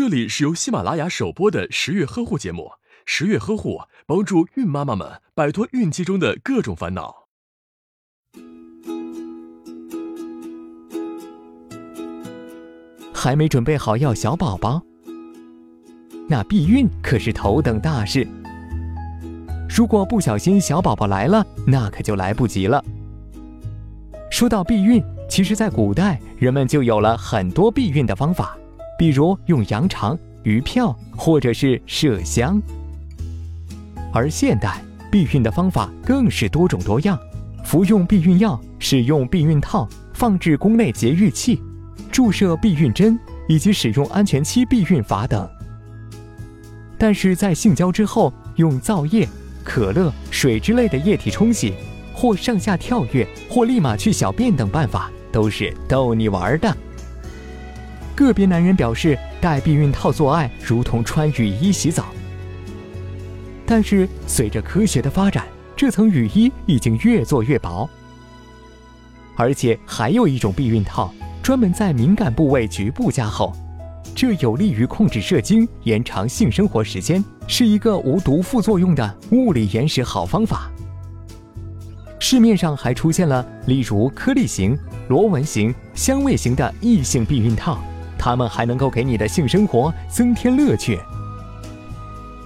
这里是由喜马拉雅首播的十月呵护节目。十月呵护帮助孕妈妈们摆脱孕期中的各种烦恼。还没准备好要小宝宝，那避孕可是头等大事。如果不小心小宝宝来了，那可就来不及了。说到避孕，其实，在古代人们就有了很多避孕的方法。比如用羊肠、鱼票，或者是麝香。而现代避孕的方法更是多种多样，服用避孕药、使用避孕套、放置宫内节育器、注射避孕针以及使用安全期避孕法等。但是在性交之后，用皂液、可乐、水之类的液体冲洗，或上下跳跃，或立马去小便等办法，都是逗你玩的。个别男人表示，戴避孕套做爱如同穿雨衣洗澡。但是随着科学的发展，这层雨衣已经越做越薄。而且还有一种避孕套，专门在敏感部位局部加厚，这有利于控制射精、延长性生活时间，是一个无毒副作用的物理延时好方法。市面上还出现了例如颗粒型、螺纹型、香味型的异性避孕套。他们还能够给你的性生活增添乐趣。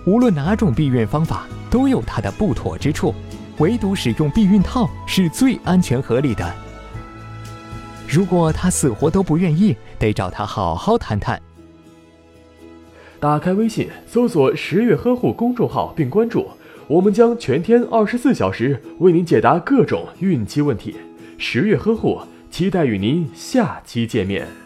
无论哪种避孕方法都有它的不妥之处，唯独使用避孕套是最安全合理的。如果他死活都不愿意，得找他好好谈谈。打开微信，搜索“十月呵护”公众号并关注，我们将全天二十四小时为您解答各种孕期问题。十月呵护，期待与您下期见面。